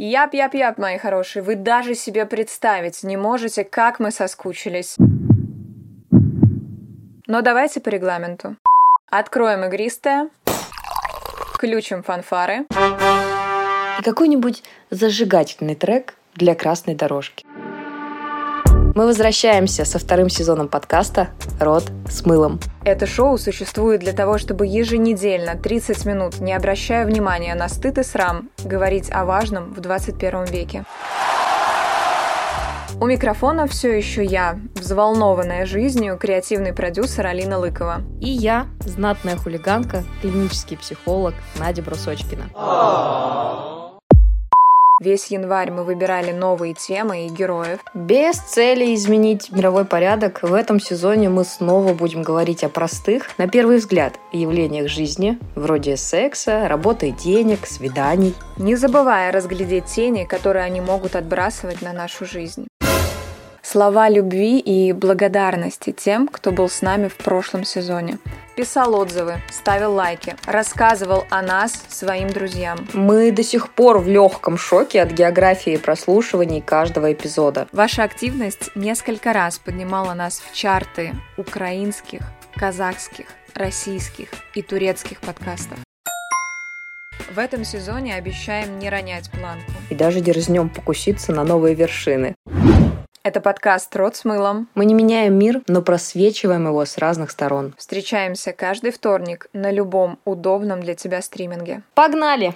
Яп-яп-яп, мои хорошие, вы даже себе представить не можете, как мы соскучились. Но давайте по регламенту. Откроем игристое, включим фанфары. И какой-нибудь зажигательный трек для красной дорожки. Мы возвращаемся со вторым сезоном подкаста «Рот с мылом». Это шоу существует для того, чтобы еженедельно 30 минут, не обращая внимания на стыд и срам, говорить о важном в 21 веке. У микрофона все еще я, взволнованная жизнью, креативный продюсер Алина Лыкова. И я, знатная хулиганка, клинический психолог Надя Брусочкина. Весь январь мы выбирали новые темы и героев. Без цели изменить мировой порядок, в этом сезоне мы снова будем говорить о простых, на первый взгляд, явлениях жизни, вроде секса, работы денег, свиданий. Не забывая разглядеть тени, которые они могут отбрасывать на нашу жизнь слова любви и благодарности тем, кто был с нами в прошлом сезоне. Писал отзывы, ставил лайки, рассказывал о нас своим друзьям. Мы до сих пор в легком шоке от географии прослушиваний каждого эпизода. Ваша активность несколько раз поднимала нас в чарты украинских, казахских, российских и турецких подкастов. В этом сезоне обещаем не ронять планку. И даже дерзнем покуситься на новые вершины. Это подкаст «Рот с мылом». Мы не меняем мир, но просвечиваем его с разных сторон. Встречаемся каждый вторник на любом удобном для тебя стриминге. Погнали!